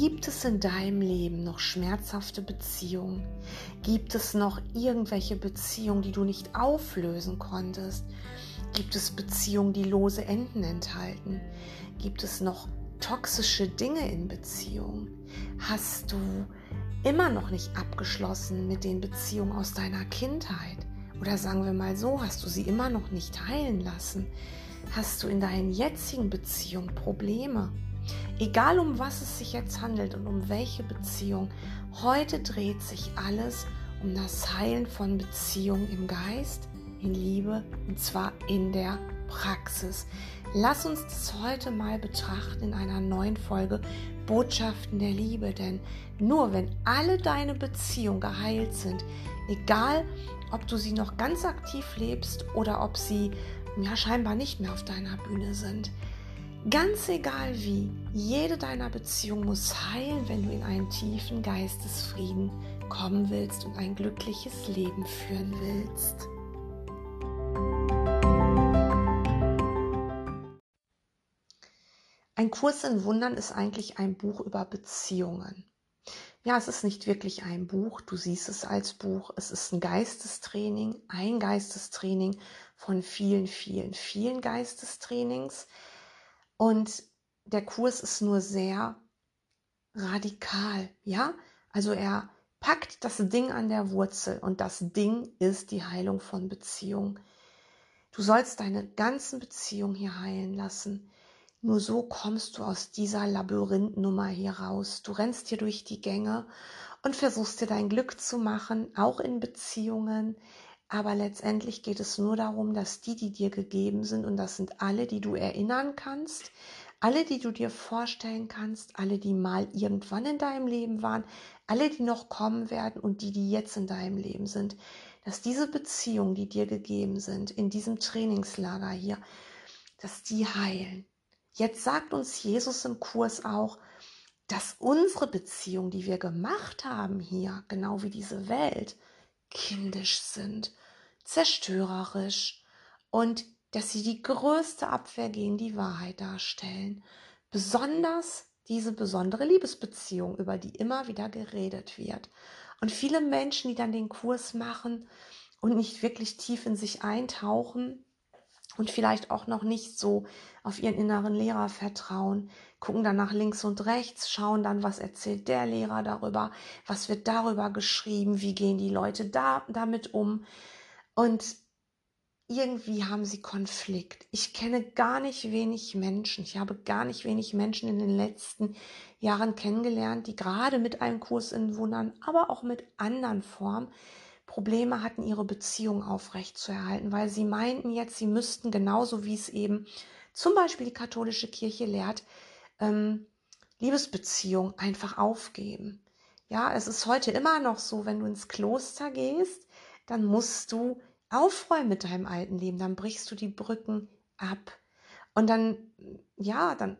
Gibt es in deinem Leben noch schmerzhafte Beziehungen? Gibt es noch irgendwelche Beziehungen, die du nicht auflösen konntest? Gibt es Beziehungen, die lose Enden enthalten? Gibt es noch toxische Dinge in Beziehungen? Hast du immer noch nicht abgeschlossen mit den Beziehungen aus deiner Kindheit? Oder sagen wir mal so, hast du sie immer noch nicht heilen lassen? Hast du in deinen jetzigen Beziehungen Probleme? Egal um was es sich jetzt handelt und um welche Beziehung, heute dreht sich alles um das Heilen von Beziehungen im Geist, in Liebe und zwar in der Praxis. Lass uns das heute mal betrachten in einer neuen Folge Botschaften der Liebe, denn nur wenn alle deine Beziehungen geheilt sind, egal ob du sie noch ganz aktiv lebst oder ob sie ja scheinbar nicht mehr auf deiner Bühne sind, Ganz egal wie, jede deiner Beziehungen muss heilen, wenn du in einen tiefen Geistesfrieden kommen willst und ein glückliches Leben führen willst. Ein Kurs in Wundern ist eigentlich ein Buch über Beziehungen. Ja, es ist nicht wirklich ein Buch, du siehst es als Buch, es ist ein Geistestraining, ein Geistestraining von vielen, vielen, vielen Geistestrainings und der Kurs ist nur sehr radikal, ja? Also er packt das Ding an der Wurzel und das Ding ist die Heilung von Beziehung. Du sollst deine ganzen Beziehungen hier heilen lassen. Nur so kommst du aus dieser Labyrinthnummer hier raus. Du rennst hier durch die Gänge und versuchst dir dein Glück zu machen, auch in Beziehungen. Aber letztendlich geht es nur darum, dass die, die dir gegeben sind, und das sind alle, die du erinnern kannst, alle, die du dir vorstellen kannst, alle, die mal irgendwann in deinem Leben waren, alle, die noch kommen werden und die, die jetzt in deinem Leben sind, dass diese Beziehungen, die dir gegeben sind, in diesem Trainingslager hier, dass die heilen. Jetzt sagt uns Jesus im Kurs auch, dass unsere Beziehungen, die wir gemacht haben hier, genau wie diese Welt, kindisch sind, zerstörerisch und dass sie die größte Abwehr gegen die Wahrheit darstellen. Besonders diese besondere Liebesbeziehung, über die immer wieder geredet wird. Und viele Menschen, die dann den Kurs machen und nicht wirklich tief in sich eintauchen und vielleicht auch noch nicht so auf ihren inneren Lehrer vertrauen, gucken dann nach links und rechts, schauen dann, was erzählt der Lehrer darüber, was wird darüber geschrieben, wie gehen die Leute da damit um. Und irgendwie haben sie Konflikt. Ich kenne gar nicht wenig Menschen, ich habe gar nicht wenig Menschen in den letzten Jahren kennengelernt, die gerade mit einem Kurs in Wundern, aber auch mit anderen Formen Probleme hatten, ihre Beziehung aufrechtzuerhalten, weil sie meinten jetzt, sie müssten genauso wie es eben zum Beispiel die katholische Kirche lehrt, ähm, Liebesbeziehung einfach aufgeben. Ja, es ist heute immer noch so, wenn du ins Kloster gehst, dann musst du aufräumen mit deinem alten Leben, dann brichst du die Brücken ab. Und dann, ja, dann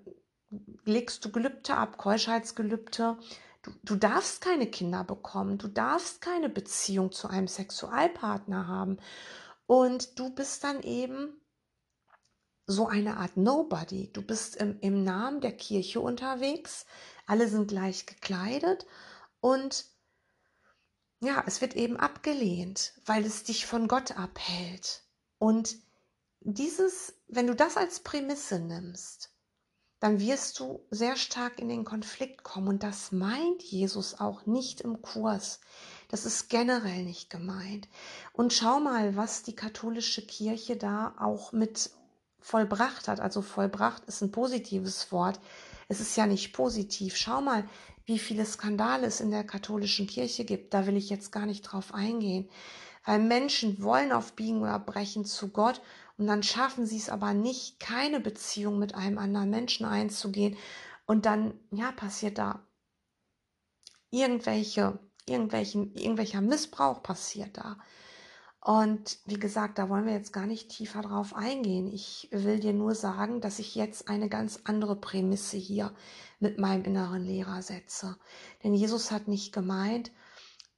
legst du Gelübde ab, Keuschheitsgelübde. Du, du darfst keine Kinder bekommen, du darfst keine Beziehung zu einem Sexualpartner haben. Und du bist dann eben so eine Art Nobody. Du bist im, im Namen der Kirche unterwegs, alle sind gleich gekleidet und ja, es wird eben abgelehnt, weil es dich von Gott abhält. Und dieses, wenn du das als Prämisse nimmst, dann wirst du sehr stark in den Konflikt kommen. Und das meint Jesus auch nicht im Kurs. Das ist generell nicht gemeint. Und schau mal, was die katholische Kirche da auch mit vollbracht hat. Also vollbracht ist ein positives Wort. Es ist ja nicht positiv. Schau mal, wie viele Skandale es in der katholischen Kirche gibt. Da will ich jetzt gar nicht drauf eingehen. Weil Menschen wollen auf Biegen oder Brechen zu Gott und dann schaffen sie es aber nicht, keine Beziehung mit einem anderen Menschen einzugehen. Und dann, ja, passiert da irgendwelche, irgendwelchen, irgendwelcher Missbrauch passiert da. Und wie gesagt, da wollen wir jetzt gar nicht tiefer drauf eingehen. Ich will dir nur sagen, dass ich jetzt eine ganz andere Prämisse hier mit meinem inneren Lehrer setze. Denn Jesus hat nicht gemeint,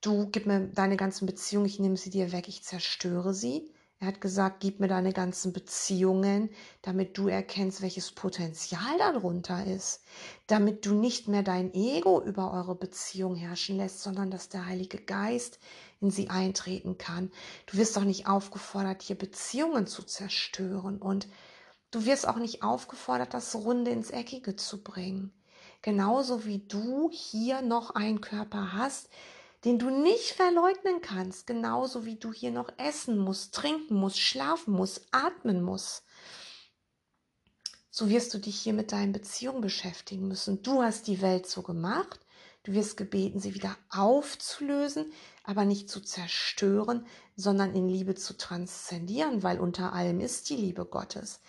du gib mir deine ganzen Beziehungen, ich nehme sie dir weg, ich zerstöre sie. Er hat gesagt, gib mir deine ganzen Beziehungen, damit du erkennst, welches Potenzial darunter ist. Damit du nicht mehr dein Ego über eure Beziehung herrschen lässt, sondern dass der Heilige Geist in sie eintreten kann. Du wirst auch nicht aufgefordert, hier Beziehungen zu zerstören und du wirst auch nicht aufgefordert, das Runde ins Eckige zu bringen. Genauso wie du hier noch einen Körper hast, den du nicht verleugnen kannst, genauso wie du hier noch essen musst, trinken musst, schlafen musst, atmen musst. So wirst du dich hier mit deinen Beziehungen beschäftigen müssen. Du hast die Welt so gemacht. Du wirst gebeten, sie wieder aufzulösen, aber nicht zu zerstören, sondern in Liebe zu transzendieren, weil unter allem ist die Liebe Gottes.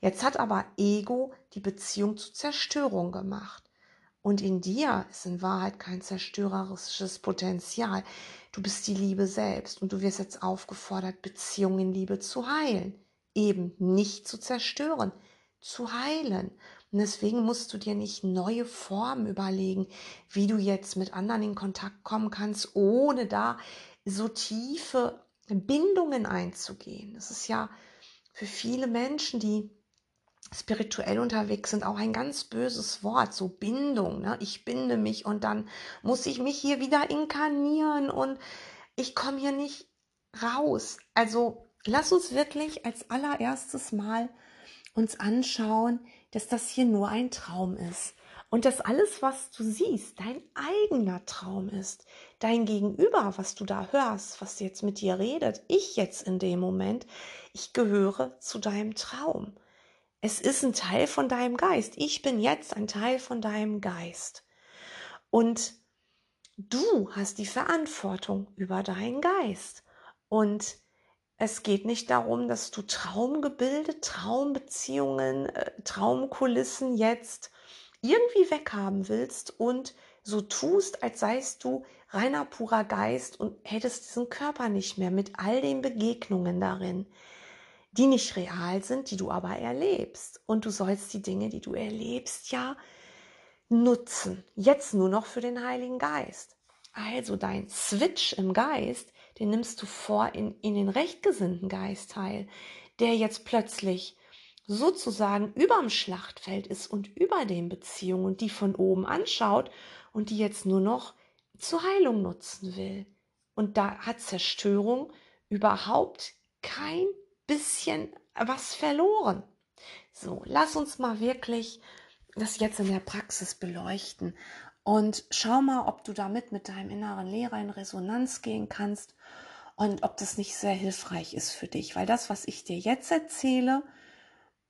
Jetzt hat aber Ego die Beziehung zu Zerstörung gemacht. Und in dir ist in Wahrheit kein zerstörerisches Potenzial. Du bist die Liebe selbst und du wirst jetzt aufgefordert, Beziehungen in Liebe zu heilen. Eben nicht zu zerstören, zu heilen. Und deswegen musst du dir nicht neue Formen überlegen, wie du jetzt mit anderen in Kontakt kommen kannst, ohne da so tiefe Bindungen einzugehen. Das ist ja für viele Menschen, die spirituell unterwegs sind, auch ein ganz böses Wort, so Bindung. Ne? Ich binde mich und dann muss ich mich hier wieder inkarnieren und ich komme hier nicht raus. Also lass uns wirklich als allererstes mal uns anschauen, dass das hier nur ein Traum ist. Und dass alles, was du siehst, dein eigener Traum ist. Dein Gegenüber, was du da hörst, was jetzt mit dir redet, ich jetzt in dem Moment, ich gehöre zu deinem Traum. Es ist ein Teil von deinem Geist. Ich bin jetzt ein Teil von deinem Geist. Und du hast die Verantwortung über deinen Geist. Und es geht nicht darum, dass du Traumgebilde, Traumbeziehungen, äh, Traumkulissen jetzt irgendwie weghaben willst und so tust, als seist du reiner purer Geist und hättest diesen Körper nicht mehr mit all den Begegnungen darin die nicht real sind, die du aber erlebst. Und du sollst die Dinge, die du erlebst, ja nutzen. Jetzt nur noch für den Heiligen Geist. Also dein Switch im Geist, den nimmst du vor in, in den rechtgesinnten Geistteil, der jetzt plötzlich sozusagen überm Schlachtfeld ist und über den Beziehungen und die von oben anschaut und die jetzt nur noch zur Heilung nutzen will. Und da hat Zerstörung überhaupt kein bisschen was verloren. So, lass uns mal wirklich das jetzt in der Praxis beleuchten und schau mal, ob du damit mit deinem inneren Lehrer in Resonanz gehen kannst und ob das nicht sehr hilfreich ist für dich, weil das, was ich dir jetzt erzähle,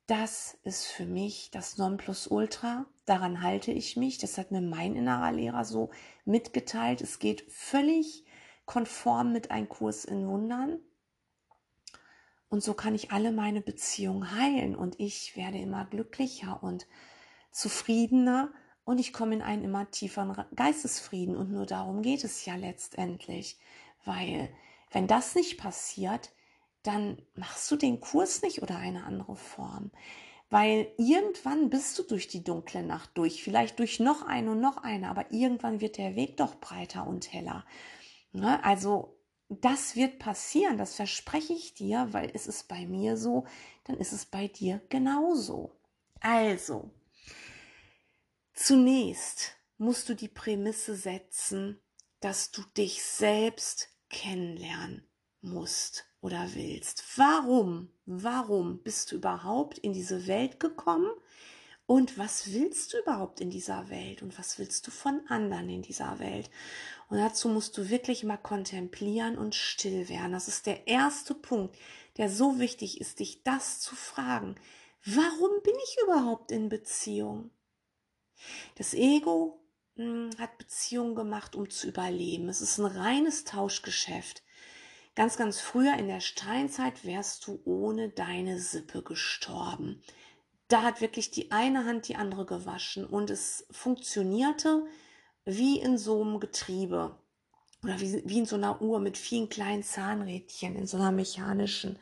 das ist für mich das Nonplusultra. Daran halte ich mich. Das hat mir mein innerer Lehrer so mitgeteilt. Es geht völlig konform mit einem Kurs in Wundern. Und so kann ich alle meine Beziehungen heilen und ich werde immer glücklicher und zufriedener und ich komme in einen immer tieferen Geistesfrieden. Und nur darum geht es ja letztendlich. Weil wenn das nicht passiert, dann machst du den Kurs nicht oder eine andere Form. Weil irgendwann bist du durch die dunkle Nacht durch, vielleicht durch noch eine und noch eine, aber irgendwann wird der Weg doch breiter und heller. Ne? Also das wird passieren, das verspreche ich dir, weil es ist bei mir so, dann ist es bei dir genauso. Also, zunächst musst du die Prämisse setzen, dass du dich selbst kennenlernen musst oder willst. Warum? Warum bist du überhaupt in diese Welt gekommen? Und was willst du überhaupt in dieser Welt? Und was willst du von anderen in dieser Welt? Und dazu musst du wirklich mal kontemplieren und still werden. Das ist der erste Punkt, der so wichtig ist, dich das zu fragen. Warum bin ich überhaupt in Beziehung? Das Ego mh, hm, hat Beziehung gemacht, um zu überleben. Es ist ein reines Tauschgeschäft. Ganz, ganz früher in der Steinzeit wärst du ohne deine Sippe gestorben. Da hat wirklich die eine Hand die andere gewaschen und es funktionierte wie in so einem Getriebe oder wie, wie in so einer Uhr mit vielen kleinen Zahnrädchen, in so einer mechanischen.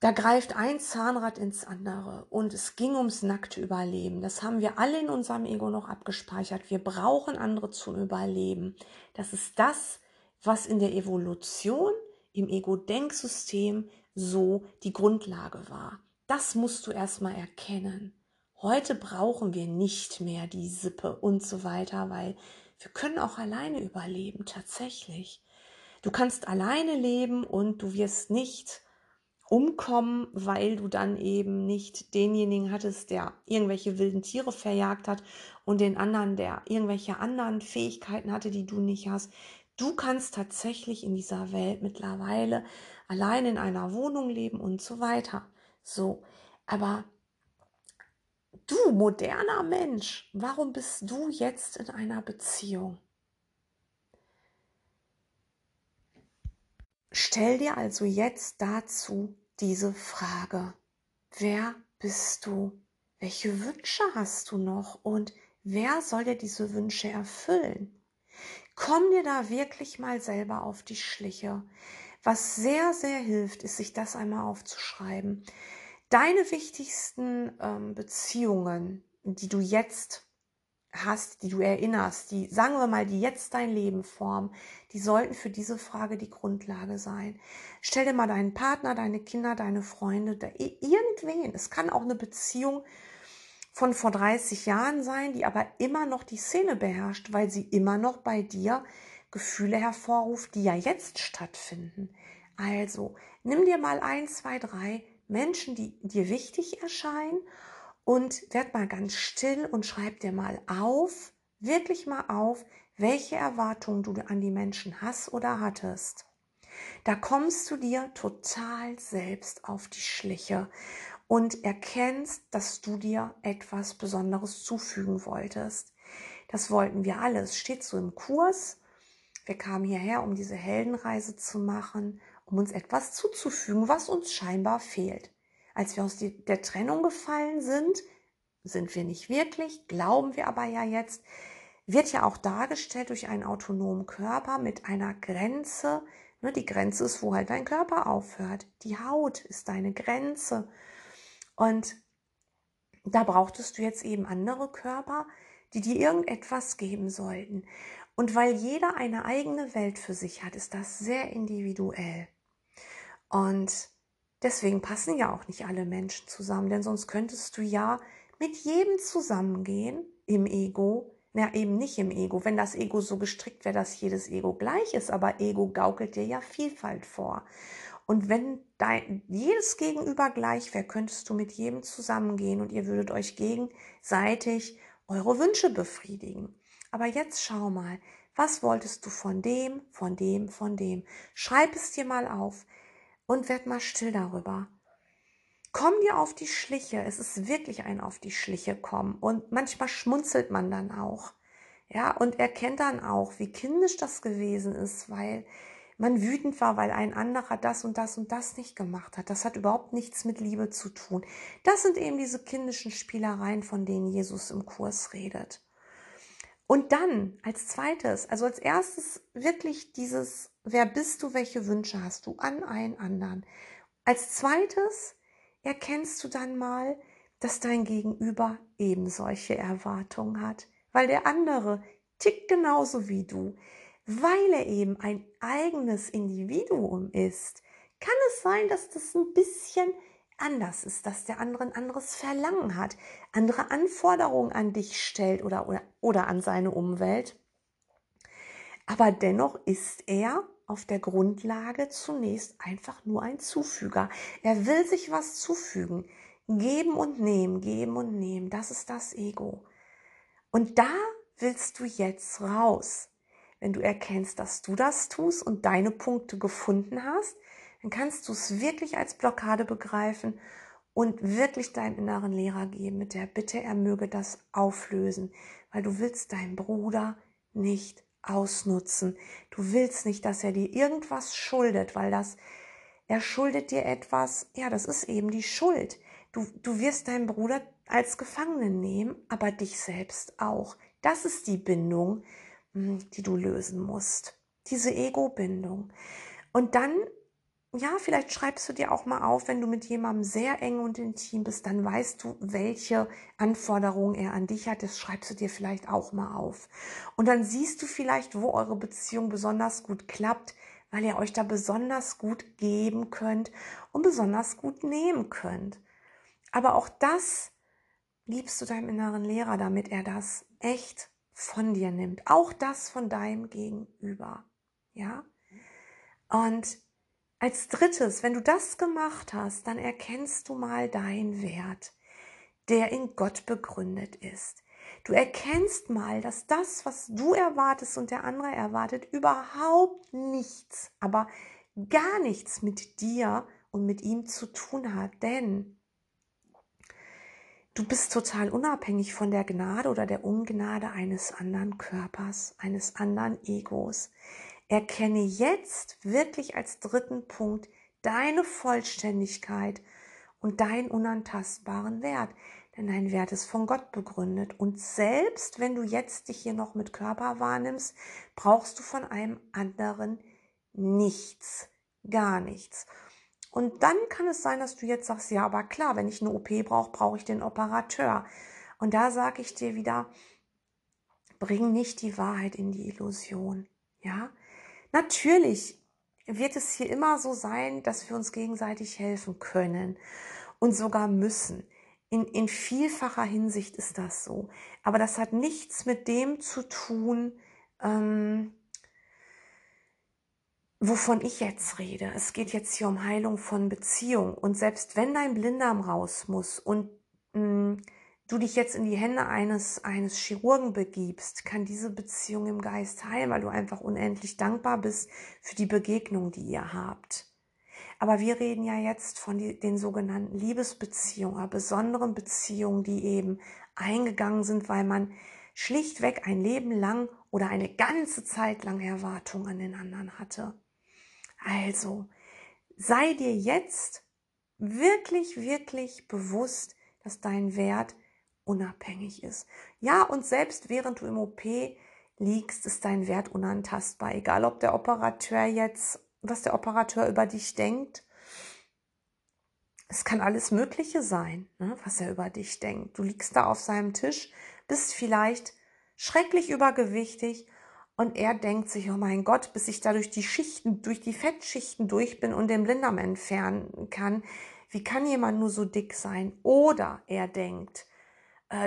Da greift ein Zahnrad ins andere und es ging ums nackte Überleben. Das haben wir alle in unserem Ego noch abgespeichert. Wir brauchen andere zum Überleben. Das ist das, was in der Evolution im Ego-Denksystem so die Grundlage war. Das musst du erstmal erkennen. Heute brauchen wir nicht mehr die Sippe und so weiter, weil wir können auch alleine überleben, tatsächlich. Du kannst alleine leben und du wirst nicht umkommen, weil du dann eben nicht denjenigen hattest, der irgendwelche wilden Tiere verjagt hat und den anderen, der irgendwelche anderen Fähigkeiten hatte, die du nicht hast. Du kannst tatsächlich in dieser Welt mittlerweile allein in einer Wohnung leben und so weiter. So, aber du moderner Mensch, warum bist du jetzt in einer Beziehung? Stell dir also jetzt dazu diese Frage. Wer bist du? Welche Wünsche hast du noch? Und wer soll dir diese Wünsche erfüllen? Komm dir da wirklich mal selber auf die Schliche. Was sehr, sehr hilft, ist, sich das einmal aufzuschreiben. Deine wichtigsten ähm, Beziehungen, die du jetzt hast, die du erinnerst, die, sagen wir mal, die jetzt dein Leben formen, die sollten für diese Frage die Grundlage sein. Stell dir mal deinen Partner, deine Kinder, deine Freunde, irgendwen. Es kann auch eine Beziehung von vor 30 Jahren sein, die aber immer noch die Szene beherrscht, weil sie immer noch bei dir Gefühle hervorruft, die ja jetzt stattfinden. Also nimm dir mal ein, zwei, drei Menschen, die dir wichtig erscheinen und werd mal ganz still und schreib dir mal auf, wirklich mal auf, welche Erwartungen du an die Menschen hast oder hattest. Da kommst du dir total selbst auf die Schliche und erkennst, dass du dir etwas Besonderes zufügen wolltest. Das wollten wir alle. Es steht so im Kurs. Wir kamen hierher, um diese Heldenreise zu machen, um uns etwas zuzufügen, was uns scheinbar fehlt. Als wir aus der Trennung gefallen sind, sind wir nicht wirklich, glauben wir aber ja jetzt, wird ja auch dargestellt durch einen autonomen Körper mit einer Grenze. Ne, die Grenze ist, wo halt dein Körper aufhört. Die Haut ist deine Grenze. Und da brauchtest du jetzt eben andere Körper, die dir irgendetwas geben sollten. Und weil jeder eine eigene Welt für sich hat, ist das sehr individuell. Und deswegen passen ja auch nicht alle Menschen zusammen, denn sonst könntest du ja mit jedem zusammengehen im Ego. Na, eben nicht im Ego. Wenn das Ego so gestrickt wäre, dass jedes Ego gleich ist, aber Ego gaukelt dir ja Vielfalt vor. Und wenn dein, jedes Gegenüber gleich wäre, könntest du mit jedem zusammengehen und ihr würdet euch gegenseitig eure Wünsche befriedigen. Aber jetzt schau mal, was wolltest du von dem, von dem, von dem? Schreib es dir mal auf und werd mal still darüber. Komm dir auf die Schliche. Es ist wirklich ein auf die Schliche kommen. Und manchmal schmunzelt man dann auch. Ja, und erkennt dann auch, wie kindisch das gewesen ist, weil man wütend war, weil ein anderer das und das und das nicht gemacht hat. Das hat überhaupt nichts mit Liebe zu tun. Das sind eben diese kindischen Spielereien, von denen Jesus im Kurs redet. Und dann als zweites, also als erstes wirklich dieses, wer bist du, welche Wünsche hast du an einen anderen. Als zweites erkennst du dann mal, dass dein Gegenüber eben solche Erwartungen hat, weil der andere tickt genauso wie du weil er eben ein eigenes Individuum ist, kann es sein, dass das ein bisschen anders ist, dass der andere ein anderes Verlangen hat, andere Anforderungen an dich stellt oder, oder, oder an seine Umwelt. Aber dennoch ist er auf der Grundlage zunächst einfach nur ein Zufüger. Er will sich was zufügen. Geben und nehmen, geben und nehmen, das ist das Ego. Und da willst du jetzt raus. Wenn du erkennst, dass du das tust und deine Punkte gefunden hast, dann kannst du es wirklich als Blockade begreifen und wirklich deinem inneren Lehrer geben mit der Bitte, er möge das auflösen, weil du willst deinen Bruder nicht ausnutzen. Du willst nicht, dass er dir irgendwas schuldet, weil das, er schuldet dir etwas, ja, das ist eben die Schuld. Du, du wirst deinen Bruder als Gefangenen nehmen, aber dich selbst auch. Das ist die Bindung, hm, die du lösen musst. Diese Ego-Bindung. Und dann, ja, vielleicht schreibst du dir auch mal auf, wenn du mit jemandem sehr eng und intim bist, dann weißt du, welche Anforderungen er an dich hat. Das schreibst du dir vielleicht auch mal auf. Und dann siehst du vielleicht, wo eure Beziehung besonders gut klappt, weil ihr euch da besonders gut geben könnt und besonders gut nehmen könnt. Aber auch das gibst du deinem inneren Lehrer, damit er das echt von dir nimmt. Auch das von deinem Gegenüber. Ja? Und als drittes, wenn du das gemacht hast, dann erkennst du mal deinen Wert, der in Gott begründet ist. Du erkennst mal, dass das, was du erwartest und der andere erwartet, überhaupt nichts, aber gar nichts mit dir und mit ihm zu tun hat. Denn du bist total unabhängig von der Gnade oder der Ungnade eines anderen Körpers, eines anderen Egos. Erkenne jetzt wirklich als dritten Punkt deine Vollständigkeit und deinen unantastbaren Wert. Denn dein Wert ist von Gott begründet. Und selbst wenn du jetzt dich hier noch mit Körper wahrnimmst, brauchst du von einem anderen nichts. Gar nichts. Und dann kann es sein, dass du jetzt sagst, ja, aber klar, wenn ich eine OP brauche, brauche ich den Operateur. Und da sage ich dir wieder, bring nicht die Wahrheit in die Illusion. Ja, natürlich wird es hier immer so sein, dass wir uns gegenseitig helfen können und sogar müssen. In, in vielfacher Hinsicht ist das so. Aber das hat nichts mit dem zu tun, ähm, wovon ich jetzt rede. Es geht jetzt hier um Heilung von Beziehung. Und selbst wenn dein Blinddarm raus muss und mh, mm, du dich jetzt in die Hände eines, eines Chirurgen begibst, kann diese Beziehung im Geist heilen, weil du einfach unendlich dankbar bist für die Begegnung, die ihr habt. Aber wir reden ja jetzt von die, den sogenannten Liebesbeziehungen, besonderen Beziehungen, die eben eingegangen sind, weil man schlichtweg ein Leben lang oder eine ganze Zeit lang Erwartungen an den anderen hatte. Also, sei dir jetzt wirklich, wirklich bewusst, dass dein Wert unabhängig ist. Ja, und selbst während du im OP liegst, ist dein Wert unantastbar. Egal, ob der Operateur jetzt, was der Operateur über dich denkt. Es kann alles Mögliche sein, ne, was er über dich denkt. Du liegst da auf seinem Tisch, bist vielleicht schrecklich übergewichtig und er denkt sich, oh mein Gott, bis ich da durch die Schichten, durch die Fettschichten durch bin und den Blinddarm entfernen kann, wie kann jemand nur so dick sein? Oder er denkt,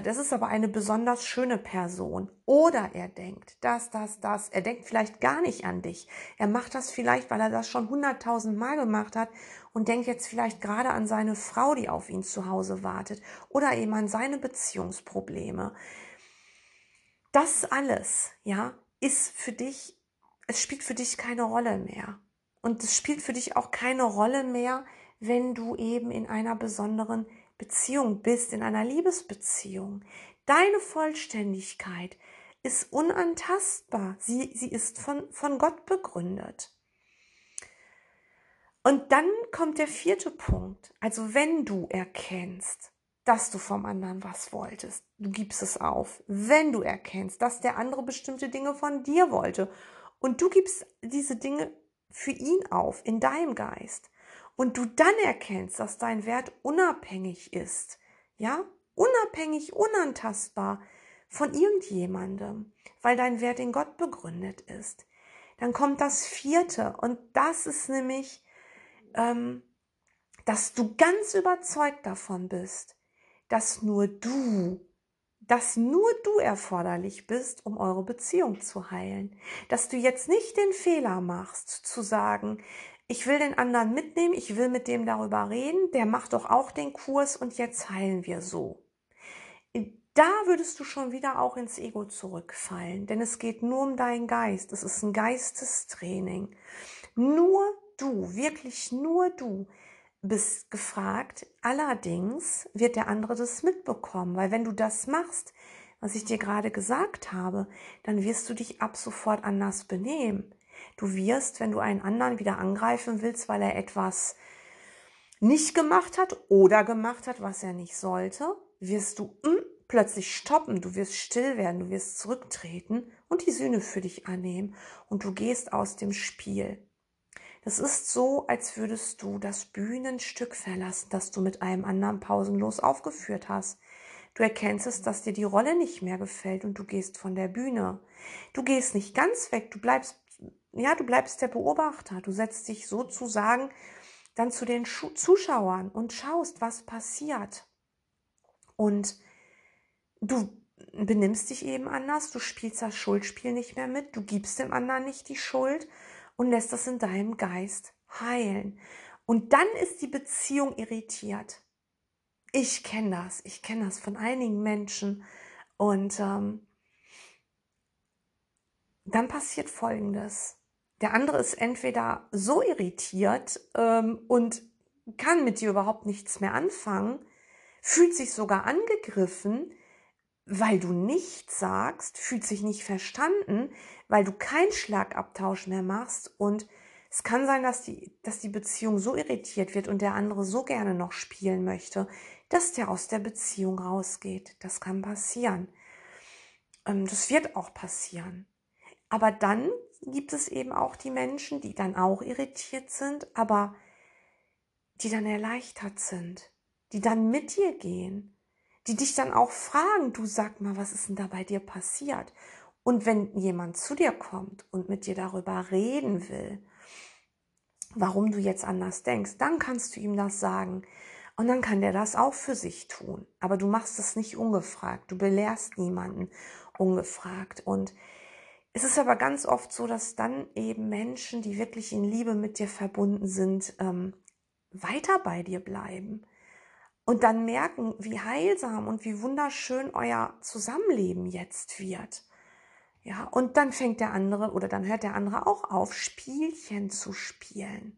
das ist aber eine besonders schöne Person. Oder er denkt, das, das, das. Er denkt vielleicht gar nicht an dich. Er macht das vielleicht, weil er das schon hunderttausend Mal gemacht hat und denkt jetzt vielleicht gerade an seine Frau, die auf ihn zu Hause wartet. Oder eben an seine Beziehungsprobleme. Das alles, ja, ist für dich, es spielt für dich keine Rolle mehr. Und es spielt für dich auch keine Rolle mehr, wenn du eben in einer besonderen Beziehung bist, in einer Liebesbeziehung. Deine Vollständigkeit ist unantastbar. Sie, sie ist von, von Gott begründet. Und dann kommt der vierte Punkt. Also wenn du erkennst, dass du vom anderen was wolltest, du gibst es auf. Wenn du erkennst, dass der andere bestimmte Dinge von dir wollte und du gibst diese Dinge für ihn auf in deinem Geist, und du dann erkennst, dass dein Wert unabhängig ist, ja, unabhängig, unantastbar von irgendjemandem, weil dein Wert in Gott begründet ist, dann kommt das vierte und das ist nämlich, ähm, dass du ganz überzeugt davon bist, dass nur du, dass nur du erforderlich bist, um eure Beziehung zu heilen. Dass du jetzt nicht den Fehler machst, zu sagen, ich will den anderen mitnehmen, ich will mit dem darüber reden, der macht doch auch den Kurs und jetzt heilen wir so. Da würdest du schon wieder auch ins Ego zurückfallen, denn es geht nur um deinen Geist. Es ist ein Geistestraining. Nur du, wirklich nur du bist gefragt. Allerdings wird der andere das mitbekommen, weil wenn du das machst, was ich dir gerade gesagt habe, dann wirst du dich ab sofort anders benehmen. Du wirst, wenn du einen anderen wieder angreifen willst, weil er etwas nicht gemacht hat oder gemacht hat, was er nicht sollte, wirst du mm, plötzlich stoppen, du wirst still werden, du wirst zurücktreten und die Sühne für dich annehmen und du gehst aus dem Spiel. Das ist so, als würdest du das Bühnenstück verlassen, das du mit einem anderen pausenlos aufgeführt hast. Du erkennst es, dass dir die Rolle nicht mehr gefällt und du gehst von der Bühne. Du gehst nicht ganz weg, du bleibst ja, du bleibst der Beobachter. Du setzt dich sozusagen dann zu den Schu Zuschauern und schaust, was passiert. Und du benimmst dich eben anders, du spielst das Schuldspiel nicht mehr mit, du gibst dem anderen nicht die Schuld und lässt das in deinem Geist heilen. Und dann ist die Beziehung irritiert. Ich kenne das, ich kenne das von einigen Menschen. Und ähm, dann passiert Folgendes. Der andere ist entweder so irritiert ähm, und kann mit dir überhaupt nichts mehr anfangen, fühlt sich sogar angegriffen, weil du nichts sagst, fühlt sich nicht verstanden, weil du keinen Schlagabtausch mehr machst und es kann sein, dass die, dass die Beziehung so irritiert wird und der andere so gerne noch spielen möchte, dass der aus der Beziehung rausgeht. Das kann passieren. Ähm, das wird auch passieren. Aber dann gibt es eben auch die Menschen, die dann auch irritiert sind, aber die dann erleichtert sind, die dann mit dir gehen, die dich dann auch fragen, du sag mal, was ist denn da bei dir passiert? Und wenn jemand zu dir kommt und mit dir darüber reden will, warum du jetzt anders denkst, dann kannst du ihm das sagen. Und dann kann der das auch für sich tun. Aber du machst es nicht ungefragt. Du belehrst niemanden ungefragt. Und es ist aber ganz oft so, dass dann eben Menschen, die wirklich in Liebe mit dir verbunden sind, ähm, weiter bei dir bleiben und dann merken, wie heilsam und wie wunderschön euer Zusammenleben jetzt wird. Ja, und dann fängt der andere oder dann hört der andere auch auf, Spielchen zu spielen.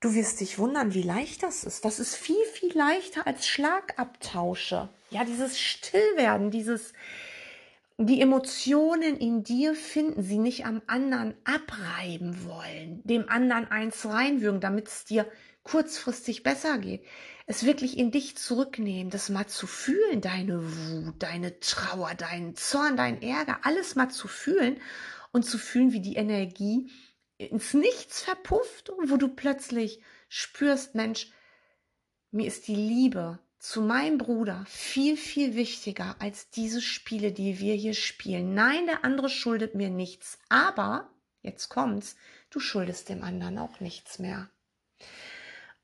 Du wirst dich wundern, wie leicht das ist. Das ist viel, viel leichter als Schlagabtausche. Ja, dieses Stillwerden, dieses, die Emotionen in dir finden, sie nicht am anderen abreiben wollen, dem anderen eins reinwürgen, damit es dir kurzfristig besser geht. Es wirklich in dich zurücknehmen, das mal zu fühlen, deine Wut, deine Trauer, deinen Zorn, dein Ärger, alles mal zu fühlen und zu fühlen, wie die Energie ins Nichts verpufft und wo du plötzlich spürst, Mensch, mir ist die Liebe zu meinem Bruder viel, viel wichtiger als diese Spiele, die wir hier spielen. Nein, der andere schuldet mir nichts, aber, jetzt kommt's, du schuldest dem anderen auch nichts mehr.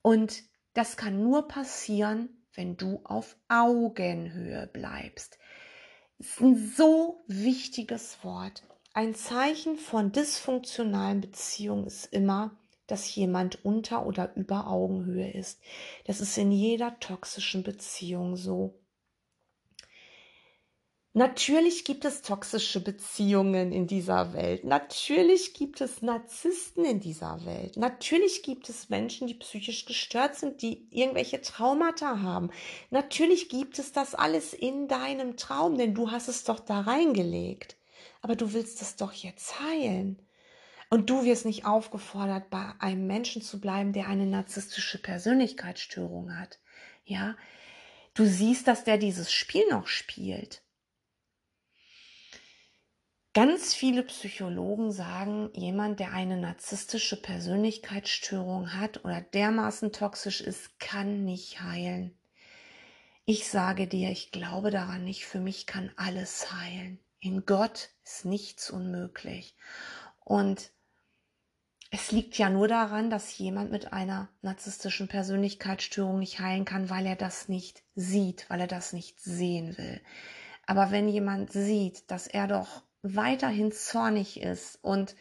Und das kann nur passieren, wenn du auf Augenhöhe bleibst. Das ist ein so wichtiges Wort. Ein Zeichen von dysfunktionalen Beziehungen ist immer, dass jemand unter oder über Augenhöhe ist. Das ist in jeder toxischen Beziehung so. Natürlich gibt es toxische Beziehungen in dieser Welt. Natürlich gibt es Narzissten in dieser Welt. Natürlich gibt es Menschen, die psychisch gestört sind, die irgendwelche Traumata haben. Natürlich gibt es das alles in deinem Traum, denn du hast es doch da reingelegt. Aber du willst es doch jetzt heilen. Und du wirst nicht aufgefordert, bei einem Menschen zu bleiben, der eine narzisstische Persönlichkeitsstörung hat. Ja, du siehst, dass der dieses Spiel noch spielt. Ganz viele Psychologen sagen, jemand, der eine narzisstische Persönlichkeitsstörung hat oder dermaßen toxisch ist, kann nicht heilen. Ich sage dir, ich glaube daran nicht. Für mich kann alles heilen. In Gott ist nichts unmöglich. Und es liegt ja nur daran, dass jemand mit einer narzisstischen Persönlichkeitsstörung nicht heilen kann, weil er das nicht sieht, weil er das nicht sehen will. Aber wenn jemand sieht, dass er doch weiterhin zornig ist und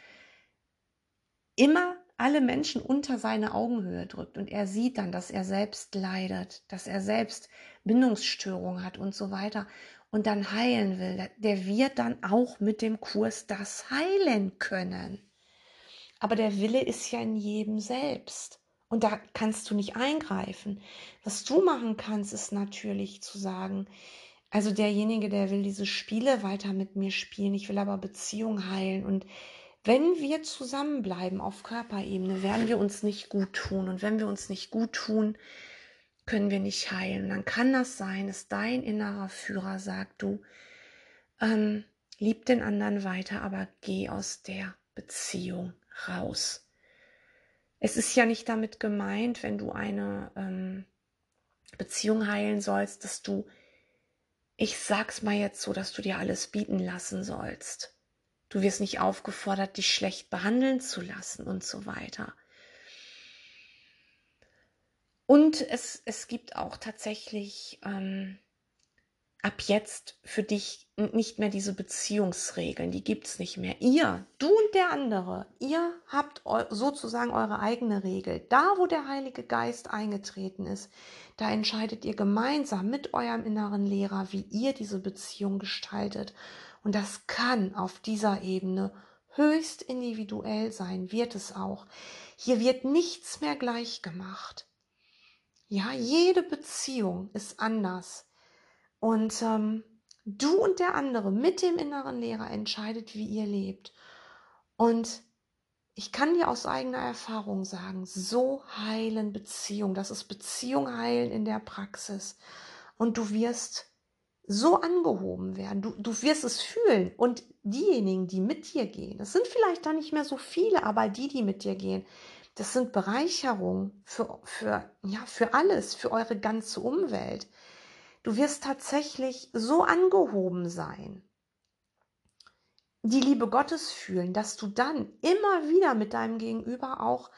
immer alle Menschen unter seine Augenhöhe drückt und er sieht dann, dass er selbst leidet, dass er selbst Bindungsstörungen hat und so weiter und dann heilen will, der wird dann auch mit dem Kurs das heilen können. Aber der Wille ist ja in jedem selbst. Und da kannst du nicht eingreifen. Was du machen kannst, ist natürlich zu sagen, also derjenige, der will diese Spiele weiter mit mir spielen, ich will aber Beziehung heilen. Und wenn wir zusammenbleiben auf Körperebene, werden wir uns nicht gut tun. Und wenn wir uns nicht gut tun, können wir nicht heilen. Und dann kann das sein, dass dein innerer Führer sagt, du ähm, lieb den anderen weiter, aber geh aus der Beziehung raus. Es ist ja nicht damit gemeint, wenn du eine ähm, Beziehung heilen sollst, dass du ich sag's mal jetzt so, dass du dir alles bieten lassen sollst. Du wirst nicht aufgefordert, dich schlecht behandeln zu lassen und so weiter. Und es, es gibt auch tatsächlich ähm, ab jetzt für dich nicht mehr diese Beziehungsregeln, die gibt es nicht mehr. Ihr, du und der andere, ihr habt sozusagen eure eigene Regel. Da, wo der Heilige Geist eingetreten ist, da entscheidet ihr gemeinsam mit eurem inneren Lehrer, wie ihr diese Beziehung gestaltet. Und das kann auf dieser Ebene höchst individuell sein, wird es auch. Hier wird nichts mehr gleich gemacht. Ja, jede Beziehung ist anders. Und ähm, du und der andere mit dem inneren Lehrer entscheidet, wie ihr lebt. Und ich kann dir aus eigener Erfahrung sagen, so heilen Beziehungen. Das ist Beziehung heilen in der Praxis. Und du wirst so angehoben werden. Du, du wirst es fühlen. Und diejenigen, die mit dir gehen, das sind vielleicht da nicht mehr so viele, aber die, die mit dir gehen, das sind Bereicherungen für, für, ja, für alles, für eure ganze Umwelt. Du wirst tatsächlich so angehoben sein, die Liebe Gottes fühlen, dass du dann immer wieder mit deinem Gegenüber auch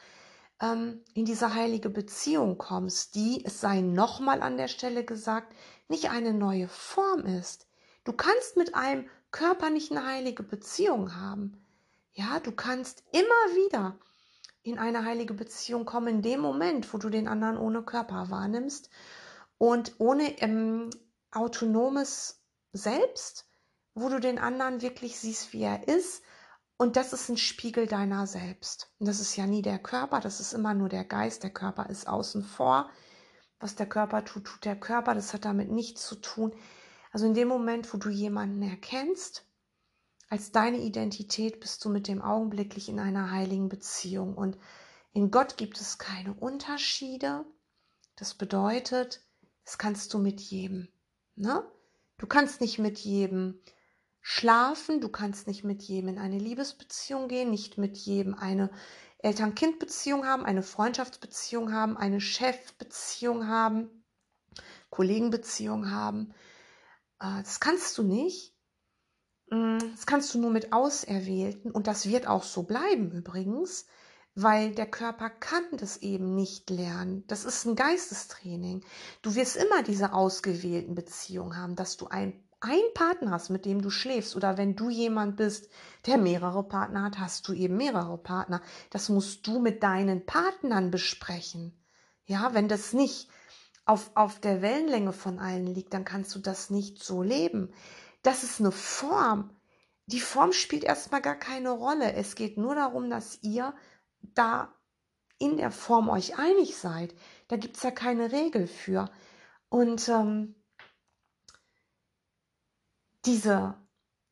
ähm, in diese heilige Beziehung kommst, die, es sei nochmal an der Stelle gesagt, nicht eine neue Form ist. Du kannst mit einem Körper nicht eine heilige Beziehung haben. Ja, du kannst immer wieder in eine heilige Beziehung kommen in dem Moment, wo du den anderen ohne Körper wahrnimmst und ohne ähm, autonomes Selbst, wo du den anderen wirklich siehst, wie er ist. Und das ist ein Spiegel deiner selbst. Und das ist ja nie der Körper, das ist immer nur der Geist. Der Körper ist außen vor. Was der Körper tut, tut der Körper. Das hat damit nichts zu tun. Also in dem Moment, wo du jemanden erkennst, als deine Identität bist du mit dem augenblicklich in einer heiligen Beziehung. Und in Gott gibt es keine Unterschiede. Das bedeutet, das kannst du mit jedem. Ne? Du kannst nicht mit jedem schlafen, du kannst nicht mit jedem in eine Liebesbeziehung gehen, nicht mit jedem eine Eltern-Kind-Beziehung haben, eine Freundschaftsbeziehung haben, eine Chefbeziehung haben, Kollegenbeziehung haben. Äh, das kannst du nicht. Mm, das kannst du nur mit Auserwählten und das wird auch so bleiben übrigens weil der Körper kann das eben nicht lernen. Das ist ein Geistestraining. Du wirst immer diese ausgewählten Beziehungen haben, dass du ein ein Partner hast, mit dem du schläfst, oder wenn du jemand bist, der mehrere Partner hat, hast du eben mehrere Partner. Das musst du mit deinen Partnern besprechen. Ja, wenn das nicht auf, auf der Wellenlänge von allen liegt, dann kannst du das nicht so leben. Das ist eine Form. Die Form spielt erstmal gar keine Rolle. Es geht nur darum, dass ihr da in der Form euch einig seid. Da gibt es ja keine Regel für. Und ähm, diese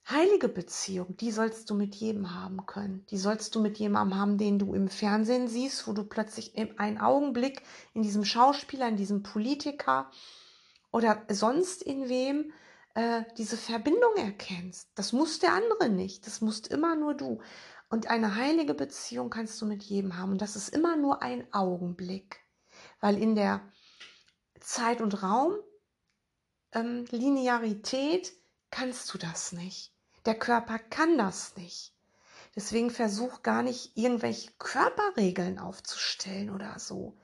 heilige Beziehung, die sollst du mit jedem haben können. Die sollst du mit jemandem haben, den du im Fernsehen siehst, wo du plötzlich in einen Augenblick in diesem Schauspieler, in diesem Politiker oder sonst in wem äh, diese Verbindung erkennst. Das muss der andere nicht. Das musst immer nur du. Und eine heilige Beziehung kannst du mit jedem haben. Und das ist immer nur ein Augenblick. Weil in der Zeit- und Raum, ähm, kannst du das nicht. Der Körper kann das nicht. Deswegen versuch gar nicht, irgendwelche Körperregeln aufzustellen oder so.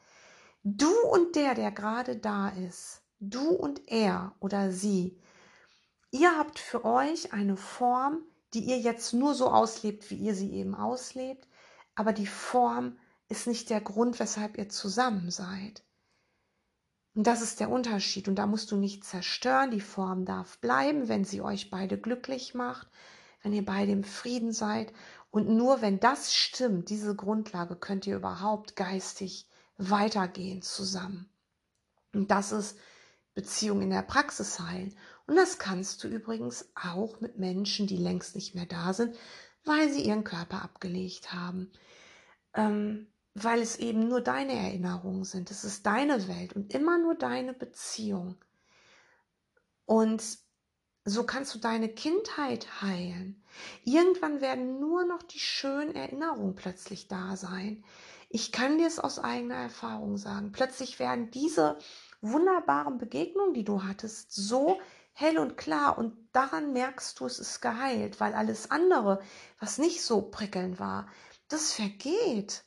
Du und der, der gerade da ist, du und er oder sie, ihr habt für euch eine Form, die ihr jetzt nur so auslebt, wie ihr sie eben auslebt, aber die Form ist nicht der Grund, weshalb ihr zusammen seid. Und das ist der Unterschied. Und da musst du nicht zerstören. Die Form darf bleiben, wenn sie euch beide glücklich macht, wenn ihr beide im Frieden seid. Und nur wenn das stimmt, diese Grundlage, könnt ihr überhaupt geistig weitergehen zusammen. Und das ist Beziehung in der Praxis heilen. Und das kannst du übrigens auch mit Menschen, die längst nicht mehr da sind, weil sie ihren Körper abgelegt haben. Ähm, weil es eben nur deine Erinnerungen sind. Es ist deine Welt und immer nur deine Beziehung. Und so kannst du deine Kindheit heilen. Irgendwann werden nur noch die schönen Erinnerungen plötzlich da sein. Ich kann dir es aus eigener Erfahrung sagen. Plötzlich werden diese wunderbaren Begegnungen, die du hattest, so hell und klar und daran merkst du, es ist geheilt, weil alles andere, was nicht so prickelnd war, das vergeht.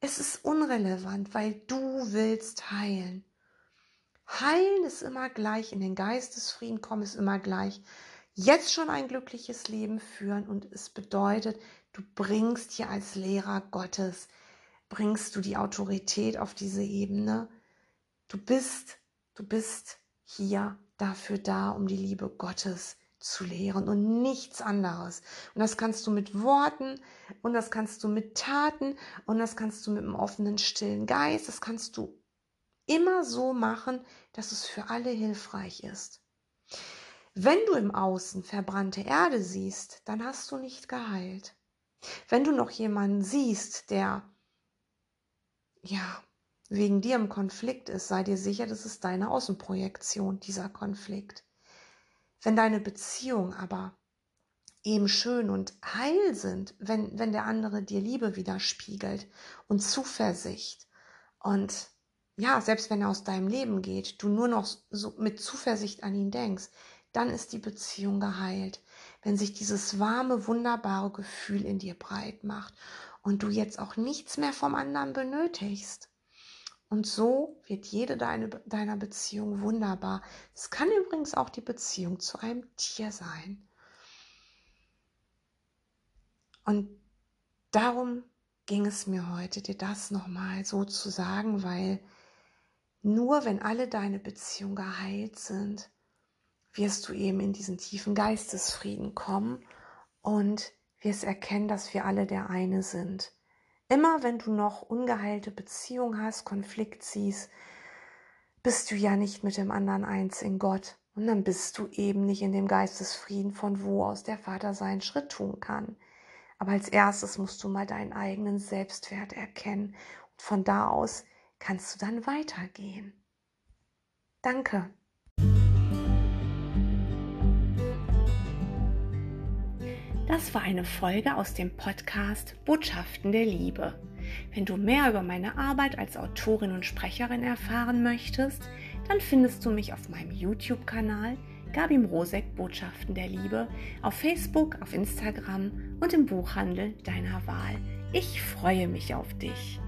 Es ist unrelevant, weil du willst heilen. Heilen ist immer gleich, in den Geistesfrieden kommen ist immer gleich. Jetzt schon ein glückliches Leben führen und es bedeutet, du bringst hier als Lehrer Gottes, bringst du die Autorität auf diese Ebene. Du bist, du bist hier dafür da, um die Liebe Gottes zu lehren und nichts anderes. Und das kannst du mit Worten und das kannst du mit Taten und das kannst du mit einem offenen, stillen Geist. Das kannst du immer so machen, dass es für alle hilfreich ist. Wenn du im Außen verbrannte Erde siehst, dann hast du nicht geheilt. Wenn du noch jemanden siehst, der ja wegen dir im Konflikt ist, sei dir sicher, das ist deine Außenprojektion, dieser Konflikt. Wenn deine Beziehungen aber eben schön und heil sind, wenn, wenn der andere dir Liebe widerspiegelt und Zuversicht und ja, selbst wenn er aus deinem Leben geht, du nur noch so mit Zuversicht an ihn denkst, dann ist die Beziehung geheilt. Wenn sich dieses warme, wunderbare Gefühl in dir breit macht und du jetzt auch nichts mehr vom anderen benötigst. Und so wird jede deine, deiner Beziehung wunderbar. Es kann übrigens auch die Beziehung zu einem Tier sein. Und darum ging es mir heute, dir das nochmal so zu sagen, weil nur wenn alle deine Beziehungen geheilt sind, wirst du eben in diesen tiefen Geistesfrieden kommen und wirst erkennen, dass wir alle der eine sind. Immer wenn du noch ungeheilte Beziehung hast, Konflikt siehst, bist du ja nicht mit dem anderen eins in Gott. Und dann bist du eben nicht in dem Geistesfrieden, von wo aus der Vater seinen Schritt tun kann. Aber als erstes musst du mal deinen eigenen Selbstwert erkennen. Und von da aus kannst du dann weitergehen. Danke. Das war eine Folge aus dem Podcast Botschaften der Liebe. Wenn du mehr über meine Arbeit als Autorin und Sprecherin erfahren möchtest, dann findest du mich auf meinem YouTube-Kanal Gabi Mrosek Botschaften der Liebe, auf Facebook, auf Instagram und im Buchhandel deiner Wahl. Ich freue mich auf dich.